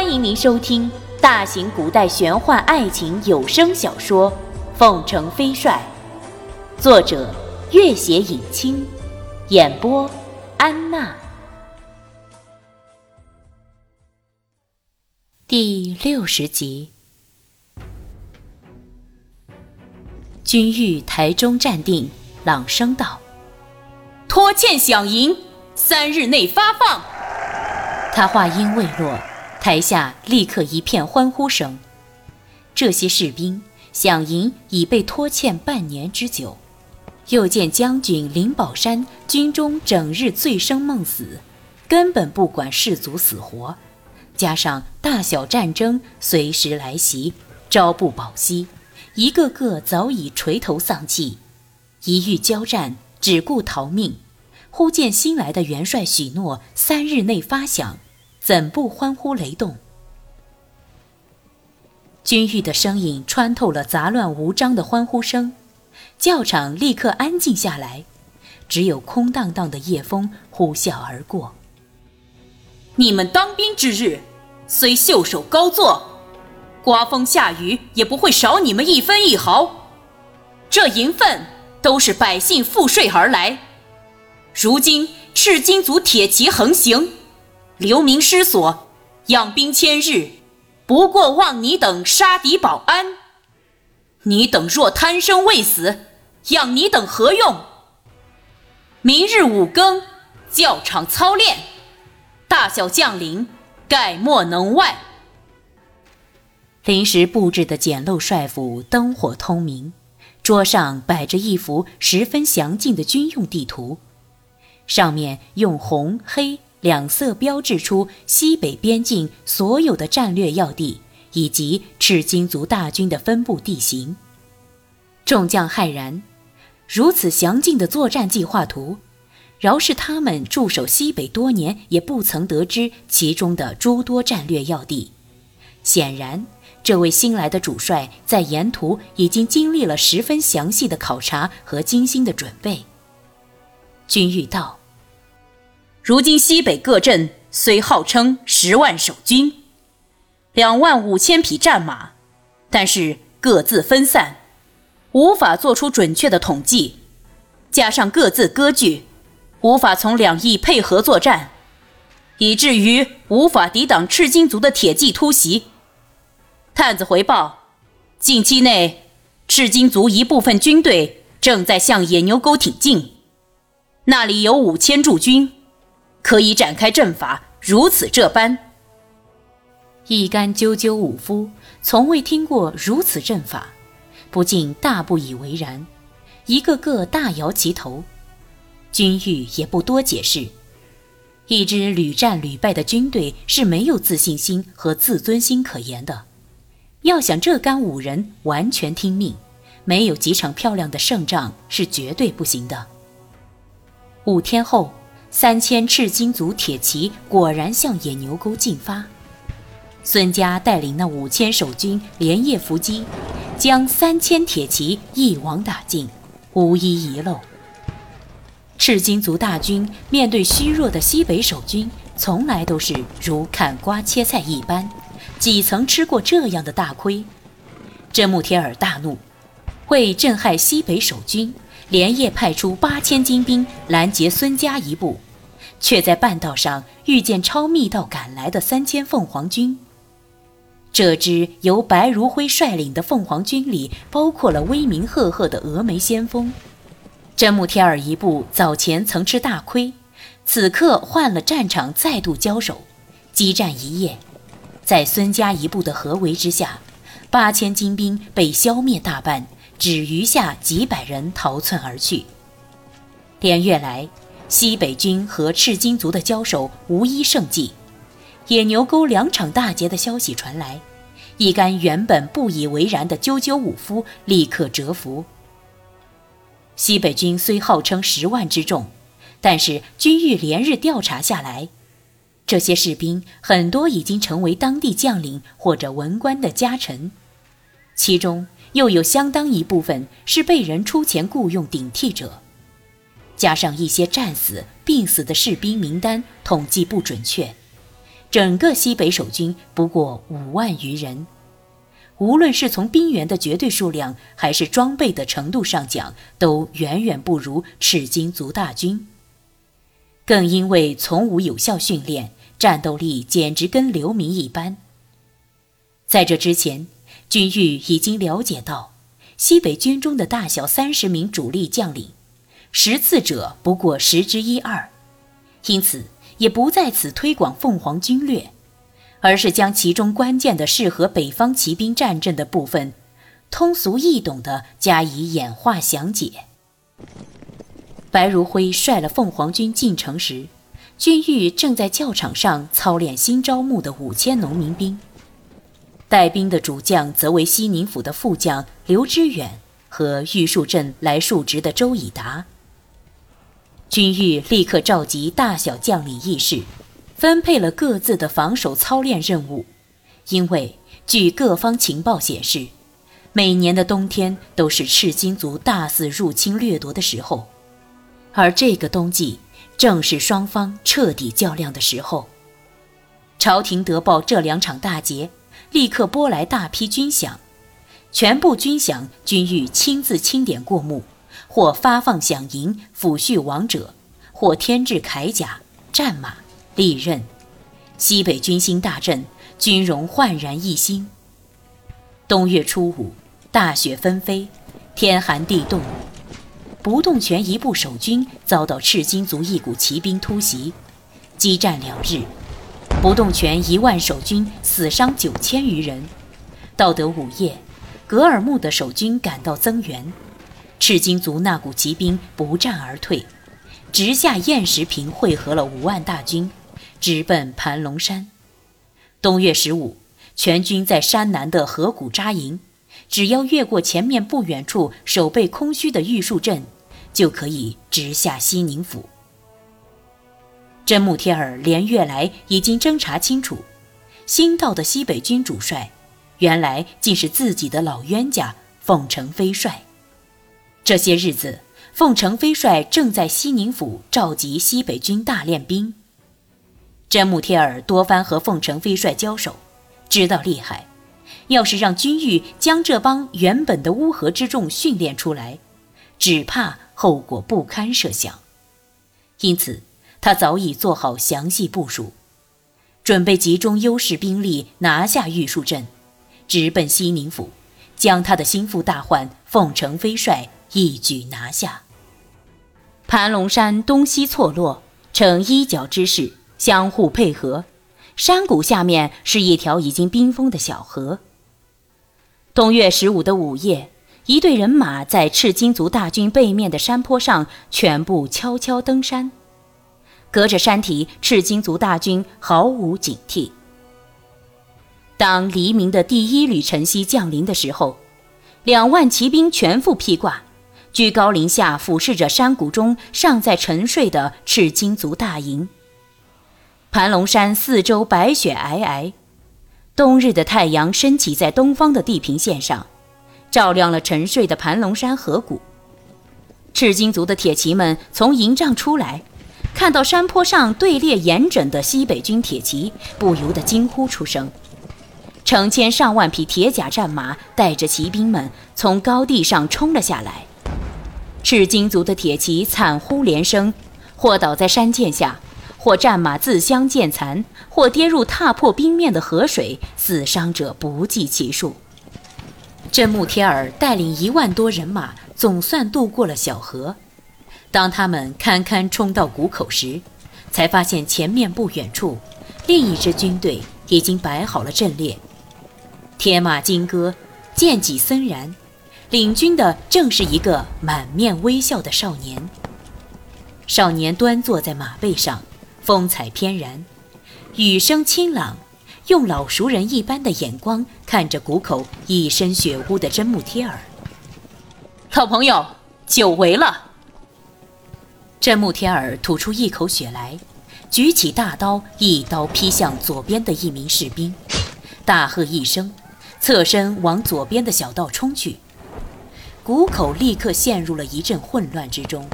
欢迎您收听大型古代玄幻爱情有声小说《凤城飞帅》，作者：月写影清，演播：安娜。第六十集，君玉台中站定，朗声道：“拖欠饷银，三日内发放。”他话音未落。台下立刻一片欢呼声。这些士兵饷银已被拖欠半年之久，又见将军林宝山军中整日醉生梦死，根本不管士卒死活，加上大小战争随时来袭，朝不保夕，一个个早已垂头丧气，一遇交战只顾逃命。忽见新来的元帅许诺三日内发饷。怎不欢呼雷动？君玉的声音穿透了杂乱无章的欢呼声，教场立刻安静下来，只有空荡荡的夜风呼啸而过。你们当兵之日，虽袖手高坐，刮风下雨也不会少你们一分一毫。这银份都是百姓赋税而来，如今赤金族铁骑横行。流民失所，养兵千日，不过望你等杀敌保安。你等若贪生畏死，养你等何用？明日五更，教场操练，大小将领概莫能外。临时布置的简陋帅府灯火通明，桌上摆着一幅十分详尽的军用地图，上面用红黑。两色标志出西北边境所有的战略要地以及赤金族大军的分布地形。众将骇然，如此详尽的作战计划图，饶是他们驻守西北多年，也不曾得知其中的诸多战略要地。显然，这位新来的主帅在沿途已经经历了十分详细的考察和精心的准备。君玉道。如今西北各镇虽号称十万守军，两万五千匹战马，但是各自分散，无法做出准确的统计。加上各自割据，无法从两翼配合作战，以至于无法抵挡赤金族的铁骑突袭。探子回报，近期内赤金族一部分军队正在向野牛沟挺进，那里有五千驻军。可以展开阵法，如此这般。一干赳赳武夫从未听过如此阵法，不禁大不以为然，一个个大摇其头。君玉也不多解释，一支屡战屡败的军队是没有自信心和自尊心可言的。要想这干五人完全听命，没有几场漂亮的胜仗是绝对不行的。五天后。三千赤金族铁骑果然向野牛沟进发，孙家带领那五千守军连夜伏击，将三千铁骑一网打尽，无一遗漏。赤金族大军面对虚弱的西北守军，从来都是如砍瓜切菜一般，几曾吃过这样的大亏？真木天尔大怒，为震撼西北守军。连夜派出八千精兵拦截孙家一部，却在半道上遇见超密道赶来的三千凤凰军。这支由白如辉率领的凤凰军里，包括了威名赫赫的峨眉先锋真木天儿一部。早前曾吃大亏，此刻换了战场，再度交手，激战一夜，在孙家一部的合围之下，八千精兵被消灭大半。只余下几百人逃窜而去。连月来，西北军和赤金族的交手无一胜绩。野牛沟两场大捷的消息传来，一干原本不以为然的赳赳武夫立刻折服。西北军虽号称十万之众，但是军欲连日调查下来，这些士兵很多已经成为当地将领或者文官的家臣，其中。又有相当一部分是被人出钱雇佣顶替者，加上一些战死、病死的士兵名单统计不准确，整个西北守军不过五万余人。无论是从兵员的绝对数量，还是装备的程度上讲，都远远不如赤金族大军。更因为从无有效训练，战斗力简直跟流民一般。在这之前，军玉已经了解到，西北军中的大小三十名主力将领，识字者不过十之一二，因此也不在此推广凤凰军略，而是将其中关键的适合北方骑兵战阵的部分，通俗易懂地加以演化详解。白如辉率了凤凰军进城时，军玉正在教场上操练新招募的五千农民兵。带兵的主将则为西宁府的副将刘知远和玉树镇来述职的周以达。军玉立刻召集大小将领议事，分配了各自的防守操练任务。因为据各方情报显示，每年的冬天都是赤金族大肆入侵掠夺的时候。而这个冬季正是双方彻底较量的时候。朝廷得报这两场大捷，立刻拨来大批军饷，全部军饷均欲亲自清点过目，或发放饷银抚恤亡者，或添置铠甲、战马、利刃。西北军心大振，军容焕然一新。冬月初五，大雪纷飞，天寒地冻。不动拳一部守军遭到赤金族一股骑兵突袭，激战两日，不动拳一万守军死伤九千余人。到得午夜，格尔木的守军赶到增援，赤金族那股骑兵不战而退，直下雁石坪汇合了五万大军，直奔盘龙山。冬月十五，全军在山南的河谷扎营。只要越过前面不远处守备空虚的玉树镇，就可以直下西宁府。真木贴尔连月来已经侦查清楚，新到的西北军主帅，原来竟是自己的老冤家凤城飞帅。这些日子，凤城飞帅正在西宁府召集西北军大练兵。真木贴尔多番和凤城飞帅交手，知道厉害。要是让军玉将这帮原本的乌合之众训练出来，只怕后果不堪设想。因此，他早已做好详细部署，准备集中优势兵力拿下玉树镇，直奔西宁府，将他的心腹大患凤城飞帅一举拿下。盘龙山东西错落，呈一角之势，相互配合。山谷下面是一条已经冰封的小河。冬月十五的午夜，一队人马在赤金族大军背面的山坡上全部悄悄登山。隔着山体，赤金族大军毫无警惕。当黎明的第一缕晨曦降临的时候，两万骑兵全副披挂，居高临下俯视着山谷中尚在沉睡的赤金族大营。盘龙山四周白雪皑皑。冬日的太阳升起在东方的地平线上，照亮了沉睡的盘龙山河谷。赤金族的铁骑们从营帐出来，看到山坡上队列严整的西北军铁骑，不由得惊呼出声。成千上万匹铁甲战马带着骑兵们从高地上冲了下来，赤金族的铁骑惨呼连声，或倒在山涧下。或战马自相见残，或跌入踏破冰面的河水，死伤者不计其数。真木贴尔带领一万多人马，总算渡过了小河。当他们堪堪冲到谷口时，才发现前面不远处，另一支军队已经摆好了阵列，铁马金戈，剑戟森然，领军的正是一个满面微笑的少年。少年端坐在马背上。风采翩然，语声清朗，用老熟人一般的眼光看着谷口一身血污的真木贴儿。老朋友，久违了。真木天尔吐出一口血来，举起大刀，一刀劈向左边的一名士兵，大喝一声，侧身往左边的小道冲去。谷口立刻陷入了一阵混乱之中。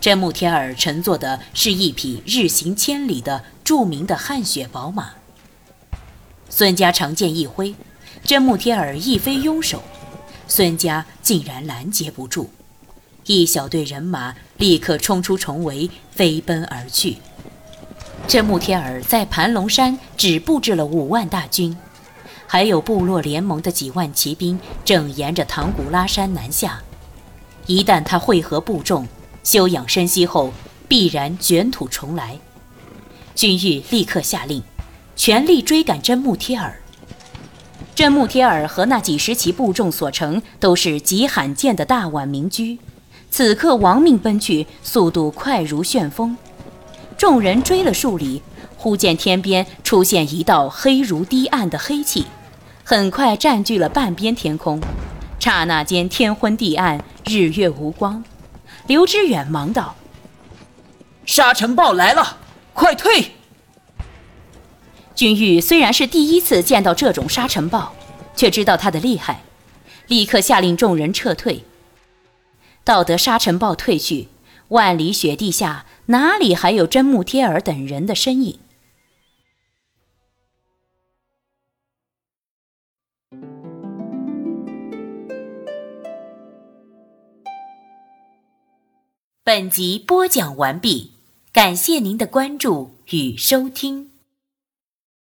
真木天儿乘坐的是一匹日行千里的著名的汗血宝马。孙家长剑一挥，真木天尔一飞拥手，孙家竟然拦截不住，一小队人马立刻冲出重围，飞奔而去。真木贴尔在盘龙山只布置了五万大军，还有部落联盟的几万骑兵正沿着唐古拉山南下。一旦他会合部众，休养生息后，必然卷土重来。军玉立刻下令，全力追赶真木贴尔。真木贴尔和那几十骑部众所乘都是极罕见的大宛名驹，此刻亡命奔去，速度快如旋风。众人追了数里，忽见天边出现一道黑如堤岸的黑气，很快占据了半边天空。刹那间，天昏地暗，日月无光。刘知远忙道：“沙尘暴来了，快退！”君玉虽然是第一次见到这种沙尘暴，却知道它的厉害，立刻下令众人撤退。到得沙尘暴退去，万里雪地下哪里还有真木贴尔等人的身影？本集播讲完毕，感谢您的关注与收听。